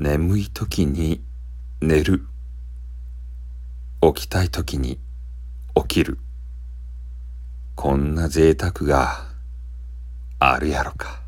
眠い時に寝る。起きたい時に起きる。こんな贅沢があるやろか。